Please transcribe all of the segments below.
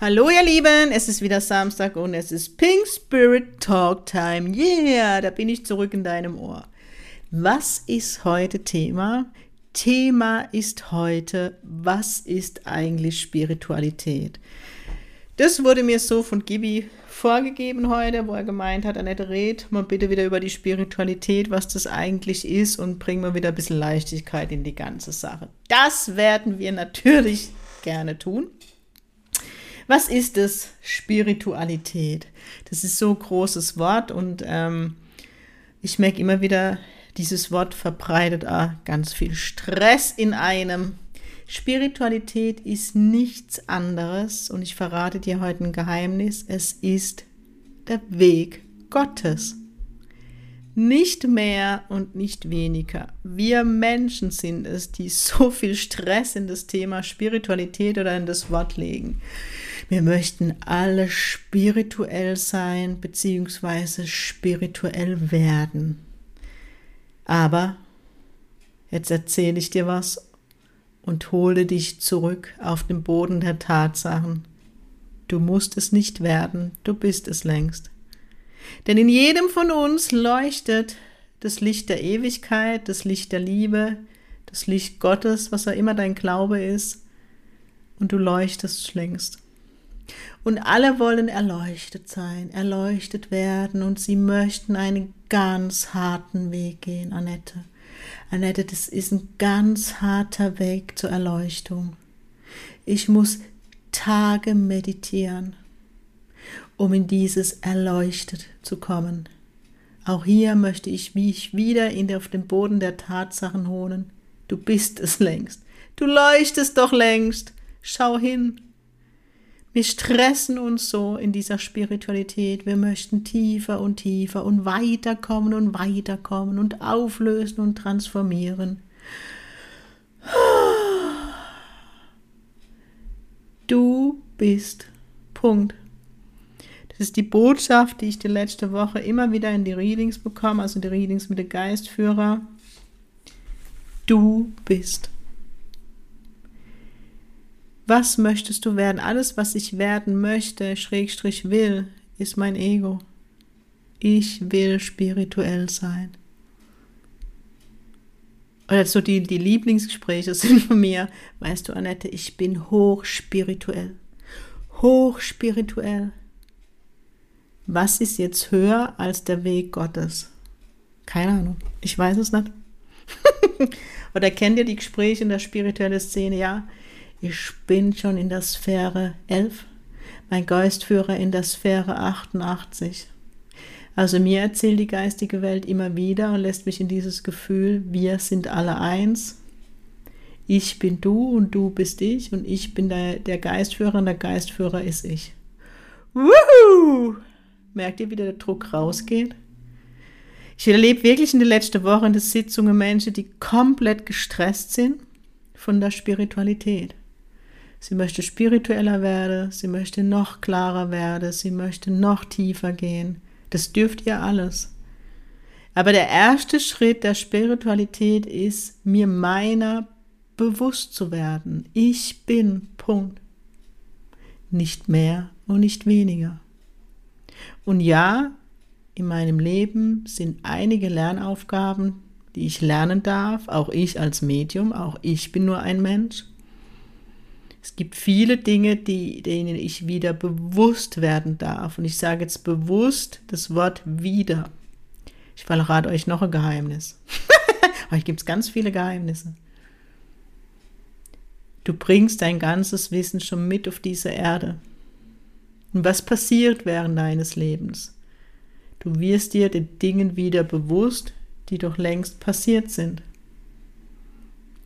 Hallo ihr Lieben, es ist wieder Samstag und es ist Pink Spirit Talk Time. Yeah, da bin ich zurück in deinem Ohr. Was ist heute Thema? Thema ist heute, was ist eigentlich Spiritualität? Das wurde mir so von Gibi vorgegeben heute, wo er gemeint hat, Annette, red mal bitte wieder über die Spiritualität, was das eigentlich ist und bring mal wieder ein bisschen Leichtigkeit in die ganze Sache. Das werden wir natürlich gerne tun. Was ist es? Spiritualität. Das ist so ein großes Wort und ähm, ich merke immer wieder, dieses Wort verbreitet ah, ganz viel Stress in einem. Spiritualität ist nichts anderes und ich verrate dir heute ein Geheimnis. Es ist der Weg Gottes. Nicht mehr und nicht weniger. Wir Menschen sind es, die so viel Stress in das Thema Spiritualität oder in das Wort legen. Wir möchten alle spirituell sein bzw. spirituell werden. Aber jetzt erzähle ich dir was und hole dich zurück auf den Boden der Tatsachen. Du musst es nicht werden, du bist es längst. Denn in jedem von uns leuchtet das Licht der Ewigkeit, das Licht der Liebe, das Licht Gottes, was auch immer dein Glaube ist, und du leuchtest längst. Und alle wollen erleuchtet sein, erleuchtet werden und sie möchten einen ganz harten Weg gehen, Annette. Annette, das ist ein ganz harter Weg zur Erleuchtung. Ich muss Tage meditieren, um in dieses Erleuchtet zu kommen. Auch hier möchte ich mich wieder in auf den Boden der Tatsachen holen. Du bist es längst. Du leuchtest doch längst. Schau hin. Wir stressen uns so in dieser Spiritualität. Wir möchten tiefer und tiefer und weiterkommen und weiterkommen und auflösen und transformieren. Du bist. Punkt. Das ist die Botschaft, die ich die letzte Woche immer wieder in die Readings bekomme, also die Readings mit dem Geistführer. Du bist. Was möchtest du werden? Alles, was ich werden möchte, Schrägstrich will, ist mein Ego. Ich will spirituell sein. Oder so die, die Lieblingsgespräche sind von mir. Weißt du, Annette, ich bin hochspirituell. Hochspirituell. Was ist jetzt höher als der Weg Gottes? Keine Ahnung. Ich weiß es nicht. Oder kennt ihr die Gespräche in der spirituellen Szene? Ja, ich bin schon in der Sphäre 11, mein Geistführer in der Sphäre 88. Also mir erzählt die geistige Welt immer wieder und lässt mich in dieses Gefühl, wir sind alle eins. Ich bin du und du bist ich und ich bin der, der Geistführer und der Geistführer ist ich. Wuhu! Merkt ihr, wie der Druck rausgeht? Ich erlebe wirklich in der letzten Woche in der Sitzungen Menschen, die komplett gestresst sind von der Spiritualität. Sie möchte spiritueller werden, sie möchte noch klarer werden, sie möchte noch tiefer gehen. Das dürft ihr alles. Aber der erste Schritt der Spiritualität ist, mir meiner bewusst zu werden. Ich bin, Punkt. Nicht mehr und nicht weniger. Und ja, in meinem Leben sind einige Lernaufgaben, die ich lernen darf, auch ich als Medium, auch ich bin nur ein Mensch. Es gibt viele Dinge, die, denen ich wieder bewusst werden darf. Und ich sage jetzt bewusst das Wort wieder. Ich verrate euch noch ein Geheimnis. euch gibt es ganz viele Geheimnisse. Du bringst dein ganzes Wissen schon mit auf diese Erde. Und was passiert während deines Lebens? Du wirst dir den Dingen wieder bewusst, die doch längst passiert sind.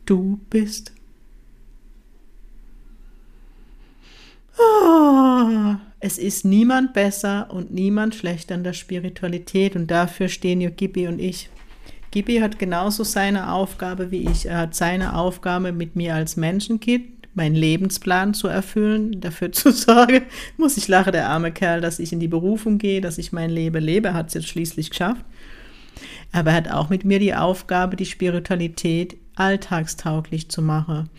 Du bist Es ist niemand besser und niemand schlechter in der Spiritualität und dafür stehen ja Gibi und ich. Gibi hat genauso seine Aufgabe wie ich. Er hat seine Aufgabe mit mir als Menschenkind, meinen Lebensplan zu erfüllen, dafür zu sorgen, muss ich lachen, der arme Kerl, dass ich in die Berufung gehe, dass ich mein Leben lebe, er hat es jetzt schließlich geschafft. Aber er hat auch mit mir die Aufgabe, die Spiritualität alltagstauglich zu machen.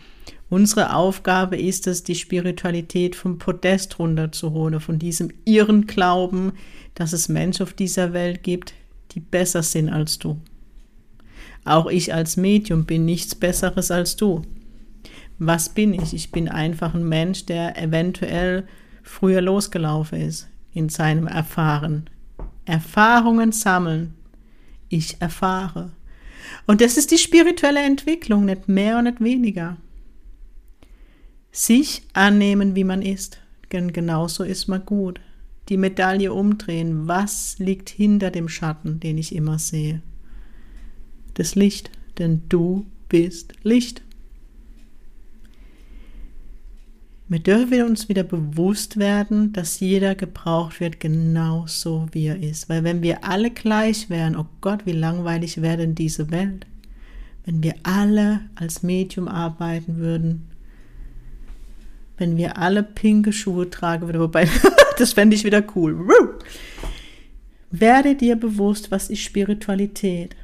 Unsere Aufgabe ist es, die Spiritualität vom Podest runterzuholen, von diesem irren Glauben, dass es Menschen auf dieser Welt gibt, die besser sind als du. Auch ich als Medium bin nichts Besseres als du. Was bin ich? Ich bin einfach ein Mensch, der eventuell früher losgelaufen ist in seinem Erfahren. Erfahrungen sammeln. Ich erfahre. Und das ist die spirituelle Entwicklung, nicht mehr und nicht weniger. Sich annehmen, wie man ist, denn genauso ist man gut. Die Medaille umdrehen, was liegt hinter dem Schatten, den ich immer sehe? Das Licht, denn du bist Licht. Wir dürfen uns wieder bewusst werden, dass jeder gebraucht wird, genauso wie er ist. Weil wenn wir alle gleich wären, oh Gott, wie langweilig wäre denn diese Welt? Wenn wir alle als Medium arbeiten würden, wenn wir alle pinke Schuhe tragen würden, wobei, das fände ich wieder cool. Werde dir bewusst, was ist Spiritualität?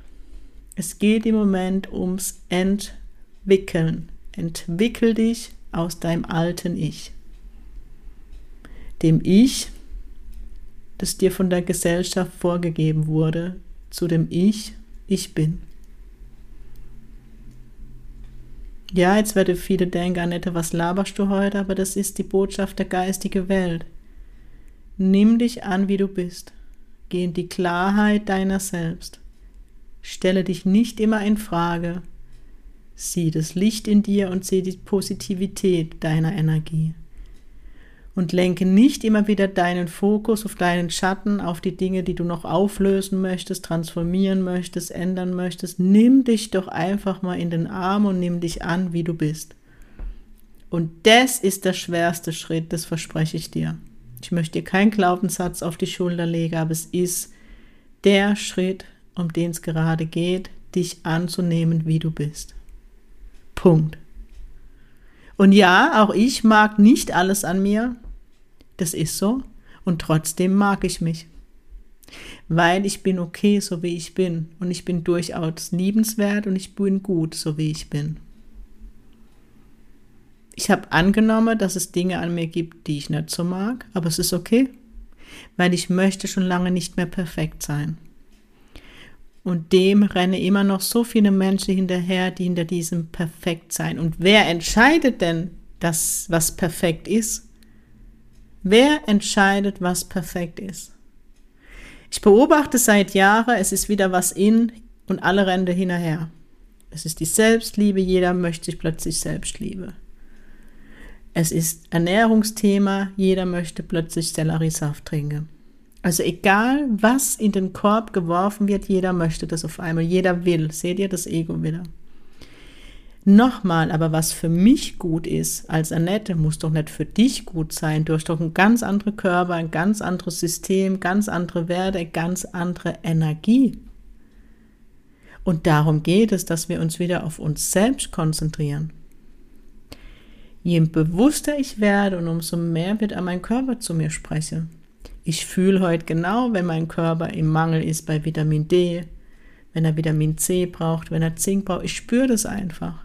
Es geht im Moment ums Entwickeln. Entwickel dich aus deinem alten Ich. Dem Ich, das dir von der Gesellschaft vorgegeben wurde, zu dem Ich, ich bin. Ja, jetzt werden viele denken, Annette, was laberst du heute? Aber das ist die Botschaft der geistigen Welt. Nimm dich an, wie du bist. Geh in die Klarheit deiner selbst. Stelle dich nicht immer in Frage. Sieh das Licht in dir und sieh die Positivität deiner Energie. Und lenke nicht immer wieder deinen Fokus auf deinen Schatten, auf die Dinge, die du noch auflösen möchtest, transformieren möchtest, ändern möchtest. Nimm dich doch einfach mal in den Arm und nimm dich an, wie du bist. Und das ist der schwerste Schritt, das verspreche ich dir. Ich möchte dir keinen Glaubenssatz auf die Schulter legen, aber es ist der Schritt, um den es gerade geht, dich anzunehmen, wie du bist. Punkt. Und ja, auch ich mag nicht alles an mir. Das ist so. Und trotzdem mag ich mich. Weil ich bin okay, so wie ich bin. Und ich bin durchaus liebenswert und ich bin gut, so wie ich bin. Ich habe angenommen, dass es Dinge an mir gibt, die ich nicht so mag, aber es ist okay, weil ich möchte schon lange nicht mehr perfekt sein. Und dem rennen immer noch so viele Menschen hinterher, die hinter diesem perfekt sein. Und wer entscheidet denn, das, was perfekt ist? Wer entscheidet, was perfekt ist? Ich beobachte seit Jahren, es ist wieder was in und alle rennen hinterher. Es ist die Selbstliebe, jeder möchte sich plötzlich Selbstliebe. Es ist Ernährungsthema, jeder möchte plötzlich Selleriesaft trinken. Also egal, was in den Korb geworfen wird, jeder möchte das auf einmal, jeder will. Seht ihr das Ego wieder? Nochmal, aber was für mich gut ist als Annette, muss doch nicht für dich gut sein. Du hast doch ein ganz anderer Körper, ein ganz anderes System, ganz andere Werte, ganz andere Energie. Und darum geht es, dass wir uns wieder auf uns selbst konzentrieren. Je bewusster ich werde und umso mehr wird an mein Körper zu mir sprechen. Ich fühle heute genau, wenn mein Körper im Mangel ist bei Vitamin D, wenn er Vitamin C braucht, wenn er Zink braucht. Ich spüre das einfach.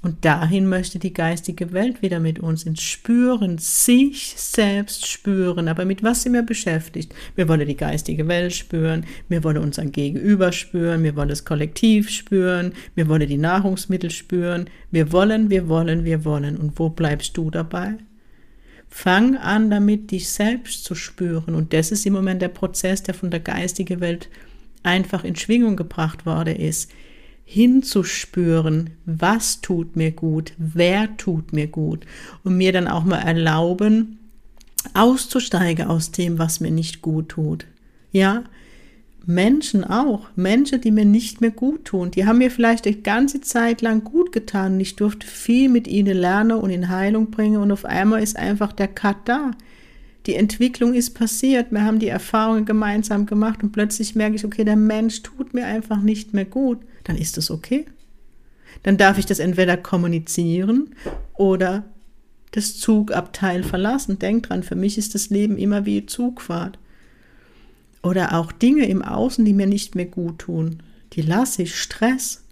Und dahin möchte die geistige Welt wieder mit uns ins Spüren, sich selbst spüren. Aber mit was sind wir beschäftigt? Wir wollen die geistige Welt spüren, wir wollen unseren Gegenüber spüren, wir wollen das Kollektiv spüren, wir wollen die Nahrungsmittel spüren. Wir wollen, wir wollen, wir wollen. Und wo bleibst du dabei? Fang an damit, dich selbst zu spüren. Und das ist im Moment der Prozess, der von der geistigen Welt einfach in Schwingung gebracht worden ist. Hinzuspüren, was tut mir gut, wer tut mir gut. Und mir dann auch mal erlauben, auszusteigen aus dem, was mir nicht gut tut. Ja, Menschen auch, Menschen, die mir nicht mehr gut tun, die haben mir vielleicht eine ganze Zeit lang gut getan und ich durfte viel mit ihnen lernen und in Heilung bringen und auf einmal ist einfach der Cut da. die Entwicklung ist passiert, wir haben die Erfahrungen gemeinsam gemacht und plötzlich merke ich, okay, der Mensch tut mir einfach nicht mehr gut, dann ist das okay. Dann darf ich das entweder kommunizieren oder das Zugabteil verlassen. Denk dran, für mich ist das Leben immer wie Zugfahrt. Oder auch Dinge im Außen, die mir nicht mehr gut tun. Die lasse ich Stress.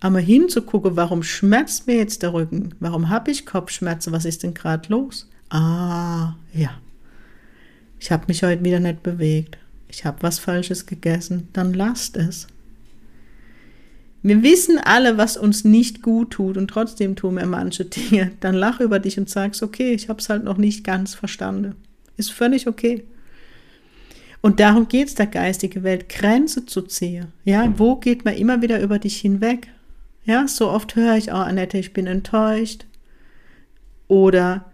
Aber hinzugucken, warum schmerzt mir jetzt der Rücken? Warum habe ich Kopfschmerzen? Was ist denn gerade los? Ah, ja. Ich habe mich heute wieder nicht bewegt. Ich habe was Falsches gegessen. Dann lasst es. Wir wissen alle, was uns nicht gut tut und trotzdem tun wir manche Dinge. Dann lach über dich und sagst, okay, ich habe es halt noch nicht ganz verstanden. Ist völlig okay. Und darum geht es der geistigen Welt, Grenze zu ziehen. Ja, wo geht man immer wieder über dich hinweg? Ja, so oft höre ich, oh Annette, ich bin enttäuscht. Oder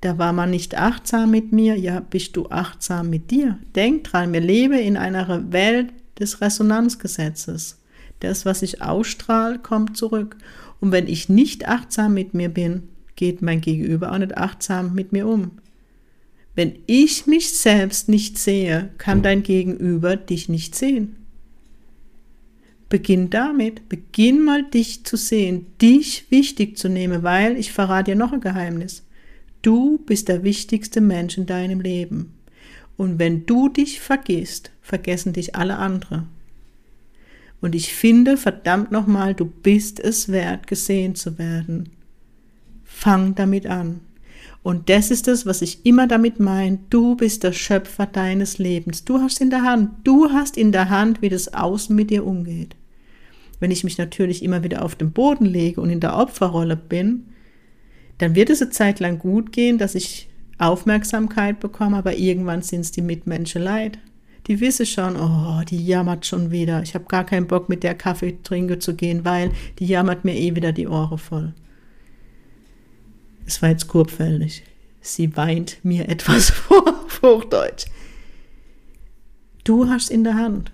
da war man nicht achtsam mit mir. Ja, bist du achtsam mit dir? Denk dran, wir leben in einer Welt des Resonanzgesetzes. Das, was ich ausstrahle, kommt zurück. Und wenn ich nicht achtsam mit mir bin, geht mein Gegenüber auch nicht achtsam mit mir um. Wenn ich mich selbst nicht sehe, kann dein Gegenüber dich nicht sehen. Beginn damit, beginn mal dich zu sehen, dich wichtig zu nehmen, weil ich verrate dir noch ein Geheimnis. Du bist der wichtigste Mensch in deinem Leben. Und wenn du dich vergisst, vergessen dich alle anderen. Und ich finde, verdammt nochmal, du bist es wert, gesehen zu werden. Fang damit an. Und das ist es, was ich immer damit meine. Du bist der Schöpfer deines Lebens. Du hast in der Hand. Du hast in der Hand, wie das Außen mit dir umgeht. Wenn ich mich natürlich immer wieder auf den Boden lege und in der Opferrolle bin, dann wird es eine Zeit lang gut gehen, dass ich Aufmerksamkeit bekomme, aber irgendwann sind es die Mitmenschen leid. Die wissen schon, oh, die jammert schon wieder. Ich habe gar keinen Bock, mit der Kaffee trinken zu gehen, weil die jammert mir eh wieder die Ohren voll. Es war jetzt kurpfällig. Sie weint mir etwas vor, auf Hochdeutsch. Du hast in der Hand.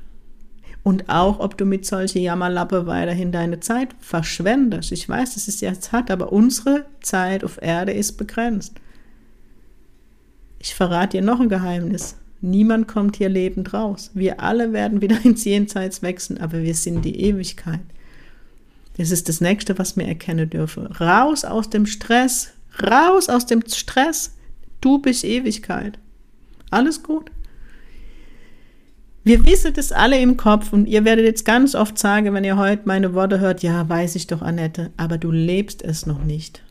Und auch, ob du mit solchen Jammerlappe weiterhin deine Zeit verschwendest. Ich weiß, das ist jetzt hart, aber unsere Zeit auf Erde ist begrenzt. Ich verrate dir noch ein Geheimnis. Niemand kommt hier lebend raus. Wir alle werden wieder ins Jenseits wechseln, aber wir sind die Ewigkeit. Das ist das Nächste, was wir erkennen dürfen. Raus aus dem Stress, Raus aus dem Stress. Du bist Ewigkeit. Alles gut. Wir wissen das alle im Kopf und ihr werdet jetzt ganz oft sagen, wenn ihr heute meine Worte hört, ja, weiß ich doch, Annette, aber du lebst es noch nicht.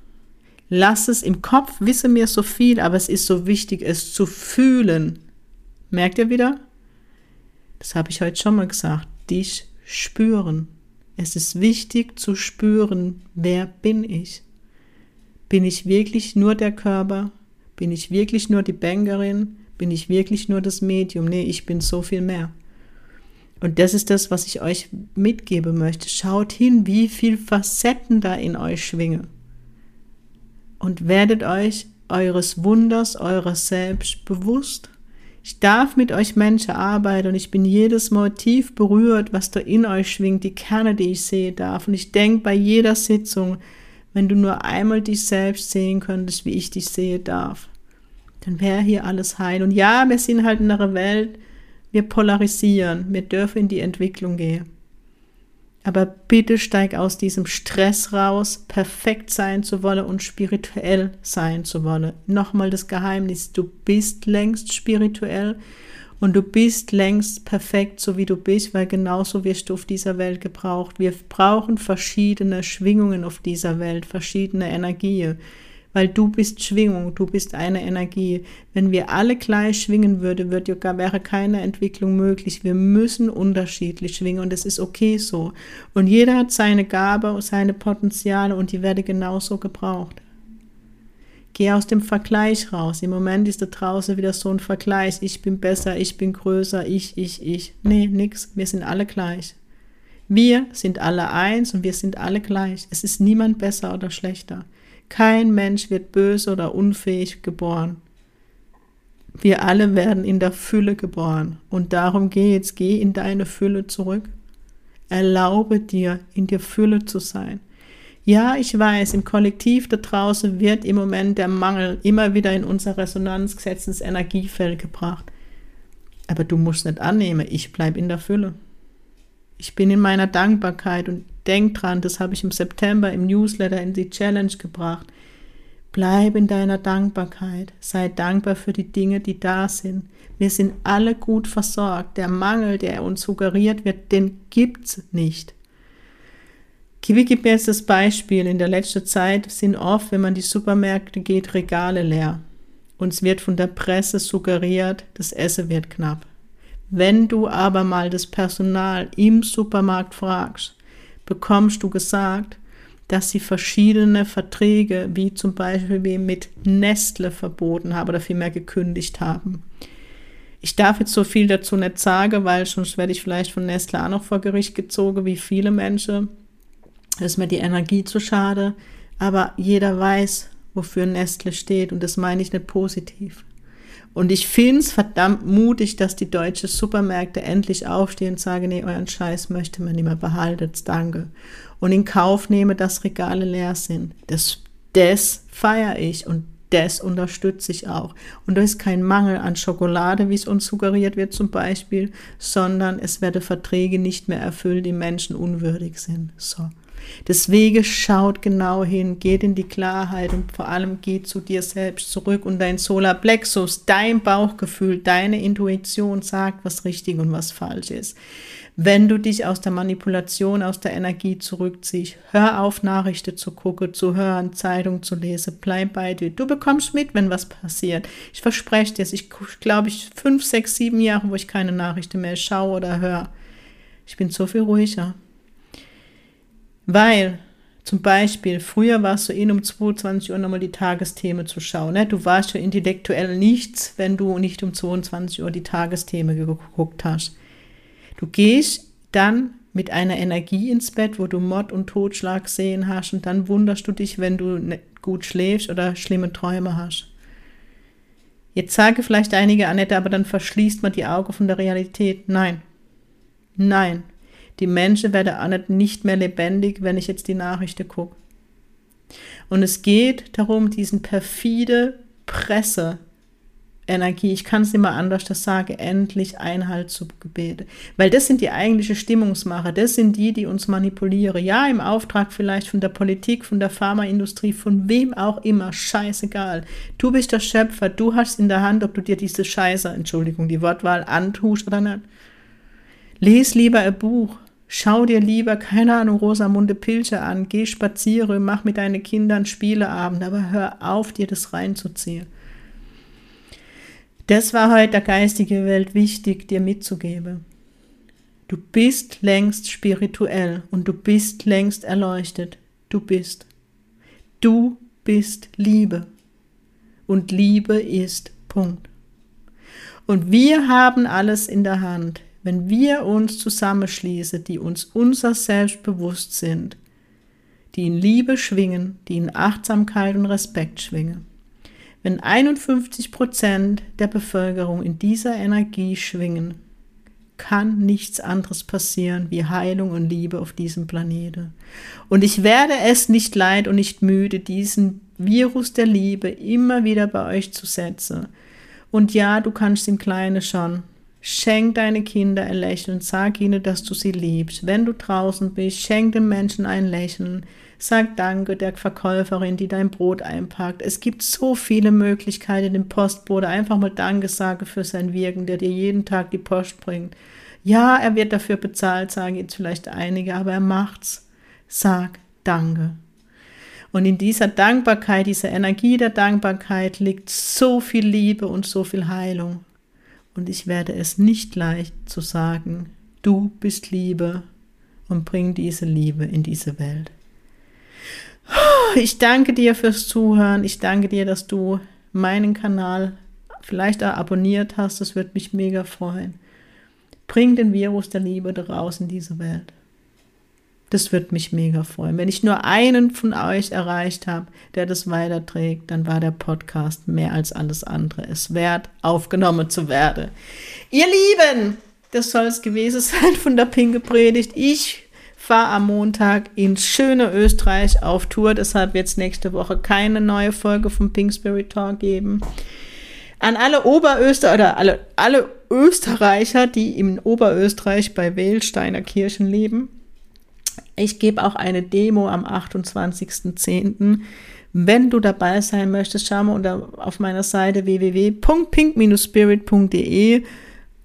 Lass es im Kopf, wisse mir so viel, aber es ist so wichtig, es zu fühlen. Merkt ihr wieder? Das habe ich heute schon mal gesagt. Dich spüren. Es ist wichtig zu spüren, wer bin ich. Bin ich wirklich nur der Körper? Bin ich wirklich nur die Bankerin? Bin ich wirklich nur das Medium? Nee, ich bin so viel mehr. Und das ist das, was ich euch mitgeben möchte. Schaut hin, wie viel Facetten da in euch schwingen. Und werdet euch eures Wunders, eures Selbst bewusst. Ich darf mit euch Menschen arbeiten und ich bin jedes Mal tief berührt, was da in euch schwingt, die Kerne, die ich sehen darf. Und ich denke bei jeder Sitzung, wenn du nur einmal dich selbst sehen könntest, wie ich dich sehe darf, dann wäre hier alles heil. Und ja, wir sind halt in einer Welt, wir polarisieren, wir dürfen in die Entwicklung gehen. Aber bitte steig aus diesem Stress raus, perfekt sein zu wollen und spirituell sein zu wollen. Nochmal das Geheimnis, du bist längst spirituell und du bist längst perfekt, so wie du bist, weil genauso wirst du auf dieser Welt gebraucht. Wir brauchen verschiedene Schwingungen auf dieser Welt, verschiedene Energien, weil du bist Schwingung, du bist eine Energie. Wenn wir alle gleich schwingen würden, würde, wäre keine Entwicklung möglich. Wir müssen unterschiedlich schwingen und es ist okay so. Und jeder hat seine Gabe, seine Potenziale und die werden genauso gebraucht. Geh aus dem Vergleich raus. Im Moment ist da draußen wieder so ein Vergleich. Ich bin besser, ich bin größer, ich, ich, ich. Nee, nix. Wir sind alle gleich. Wir sind alle eins und wir sind alle gleich. Es ist niemand besser oder schlechter. Kein Mensch wird böse oder unfähig geboren. Wir alle werden in der Fülle geboren. Und darum geh jetzt, geh in deine Fülle zurück. Erlaube dir, in der Fülle zu sein. Ja, ich weiß, im Kollektiv da draußen wird im Moment der Mangel immer wieder in unser Resonanzgesetz ins Energiefeld gebracht. Aber du musst nicht annehmen, ich bleibe in der Fülle. Ich bin in meiner Dankbarkeit und denk dran, das habe ich im September im Newsletter in die Challenge gebracht. Bleib in deiner Dankbarkeit. Sei dankbar für die Dinge, die da sind. Wir sind alle gut versorgt. Der Mangel, der uns suggeriert wird, den gibt's nicht. Kiwi gibt mir jetzt das Beispiel. In der letzten Zeit sind oft, wenn man die Supermärkte geht, Regale leer. Uns wird von der Presse suggeriert, das Essen wird knapp. Wenn du aber mal das Personal im Supermarkt fragst, bekommst du gesagt, dass sie verschiedene Verträge, wie zum Beispiel mit Nestle verboten haben oder vielmehr gekündigt haben. Ich darf jetzt so viel dazu nicht sagen, weil sonst werde ich vielleicht von Nestle auch noch vor Gericht gezogen, wie viele Menschen. Ist mir die Energie zu schade. Aber jeder weiß, wofür Nestle steht und das meine ich nicht positiv. Und ich finde es verdammt mutig, dass die deutschen Supermärkte endlich aufstehen und sagen, nee, euren Scheiß möchte man nicht mehr behalten, danke. Und in Kauf nehme, dass Regale leer sind. Das, das feiere ich und das unterstütze ich auch. Und da ist kein Mangel an Schokolade, wie es uns suggeriert wird zum Beispiel, sondern es werden Verträge nicht mehr erfüllt, die Menschen unwürdig sind. So. Deswegen schaut genau hin, geht in die Klarheit und vor allem geht zu dir selbst zurück und dein Solarplexus, dein Bauchgefühl, deine Intuition sagt, was richtig und was falsch ist. Wenn du dich aus der Manipulation, aus der Energie zurückziehst, hör auf, Nachrichten zu gucken, zu hören, Zeitung zu lesen, bleib bei dir. Du bekommst mit, wenn was passiert. Ich verspreche dir, ich glaube, ich fünf, sechs, sieben Jahre, wo ich keine Nachrichten mehr schaue oder höre. Ich bin so viel ruhiger. Weil zum Beispiel, früher warst du in um 22 Uhr nochmal die Tagesthemen zu schauen. Ne? Du warst für intellektuell nichts, wenn du nicht um 22 Uhr die Tagesthemen geguckt hast. Du gehst dann mit einer Energie ins Bett, wo du Mord und Totschlag sehen hast und dann wunderst du dich, wenn du nicht gut schläfst oder schlimme Träume hast. Jetzt sage vielleicht einige, Annette, aber dann verschließt man die Augen von der Realität. Nein. Nein. Die Menschen werden auch nicht mehr lebendig, wenn ich jetzt die Nachrichten gucke. Und es geht darum, diesen perfide Presse, Energie, ich kann es mal anders das sagen, endlich Einhalt zu gebeten. Weil das sind die eigentliche Stimmungsmacher, das sind die, die uns manipulieren. Ja, im Auftrag vielleicht von der Politik, von der Pharmaindustrie, von wem auch immer, scheißegal. Du bist der Schöpfer, du hast in der Hand, ob du dir diese Scheiße, Entschuldigung, die Wortwahl antust oder nicht. Lies lieber ein Buch, Schau dir lieber, keine Ahnung, Rosamunde Pilcher an, geh spazieren, mach mit deinen Kindern Spieleabend, aber hör auf, dir das reinzuziehen. Das war heute der geistigen Welt wichtig, dir mitzugeben. Du bist längst spirituell und du bist längst erleuchtet. Du bist. Du bist Liebe. Und Liebe ist Punkt. Und wir haben alles in der Hand wenn wir uns zusammenschließen, die uns unser Selbst bewusst sind, die in Liebe schwingen, die in Achtsamkeit und Respekt schwingen. Wenn 51 Prozent der Bevölkerung in dieser Energie schwingen, kann nichts anderes passieren wie Heilung und Liebe auf diesem Planeten. Und ich werde es nicht leid und nicht müde, diesen Virus der Liebe immer wieder bei euch zu setzen. Und ja, du kannst im Kleinen schon, Schenk deine Kinder ein Lächeln, sag ihnen, dass du sie liebst. Wenn du draußen bist, schenk den Menschen ein Lächeln. Sag Danke der Verkäuferin, die dein Brot einpackt. Es gibt so viele Möglichkeiten, dem Postbote einfach mal Danke sagen für sein Wirken, der dir jeden Tag die Post bringt. Ja, er wird dafür bezahlt, sagen jetzt vielleicht einige, aber er macht's. Sag Danke. Und in dieser Dankbarkeit, dieser Energie der Dankbarkeit liegt so viel Liebe und so viel Heilung und ich werde es nicht leicht zu sagen, du bist Liebe und bring diese Liebe in diese Welt. Ich danke dir fürs Zuhören. Ich danke dir, dass du meinen Kanal vielleicht auch abonniert hast. Das würde mich mega freuen. Bring den Virus der Liebe daraus in diese Welt. Das würde mich mega freuen. Wenn ich nur einen von euch erreicht habe, der das weiterträgt, dann war der Podcast mehr als alles andere es wert, aufgenommen zu werden. Ihr Lieben, das soll es gewesen sein von der Pinke Predigt. Ich fahre am Montag ins schöne Österreich auf Tour, deshalb wird es nächste Woche keine neue Folge vom Pink Spirit Talk geben. An alle Oberöster oder alle, alle Österreicher, die in Oberösterreich bei Wählsteiner Kirchen leben. Ich gebe auch eine Demo am 28.10. Wenn du dabei sein möchtest, schau mal unter, auf meiner Seite www.pink-spirit.de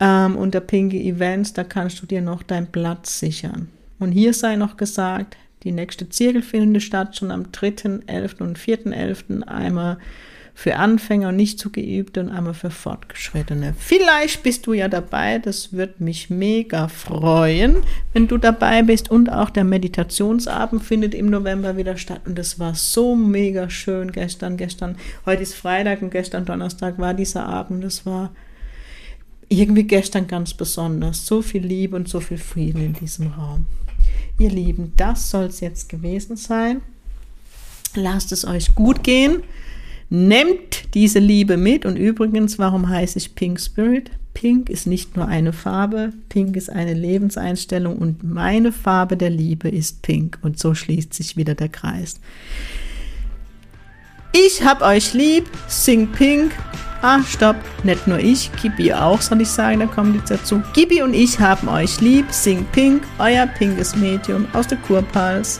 ähm, unter Pinky Events, da kannst du dir noch deinen Platz sichern. Und hier sei noch gesagt, die nächste Zirkel findet statt schon am 3.11. und 4.11. einmal für Anfänger und nicht zu geübte und einmal für Fortgeschrittene. Vielleicht bist du ja dabei, das wird mich mega freuen, wenn du dabei bist. Und auch der Meditationsabend findet im November wieder statt und das war so mega schön gestern. Gestern, heute ist Freitag und gestern Donnerstag war dieser Abend. Das war irgendwie gestern ganz besonders. So viel Liebe und so viel Frieden in diesem Raum. Ihr Lieben, das soll es jetzt gewesen sein. Lasst es euch gut gehen. Nehmt diese Liebe mit. Und übrigens, warum heiße ich Pink Spirit? Pink ist nicht nur eine Farbe, Pink ist eine Lebenseinstellung und meine Farbe der Liebe ist Pink. Und so schließt sich wieder der Kreis. Ich hab euch lieb, sing Pink. Ah, stopp, nicht nur ich, Gibi auch, soll ich sagen, da kommt jetzt dazu. Gibi und ich haben euch lieb, sing Pink, euer pinkes Medium aus der Kurpals.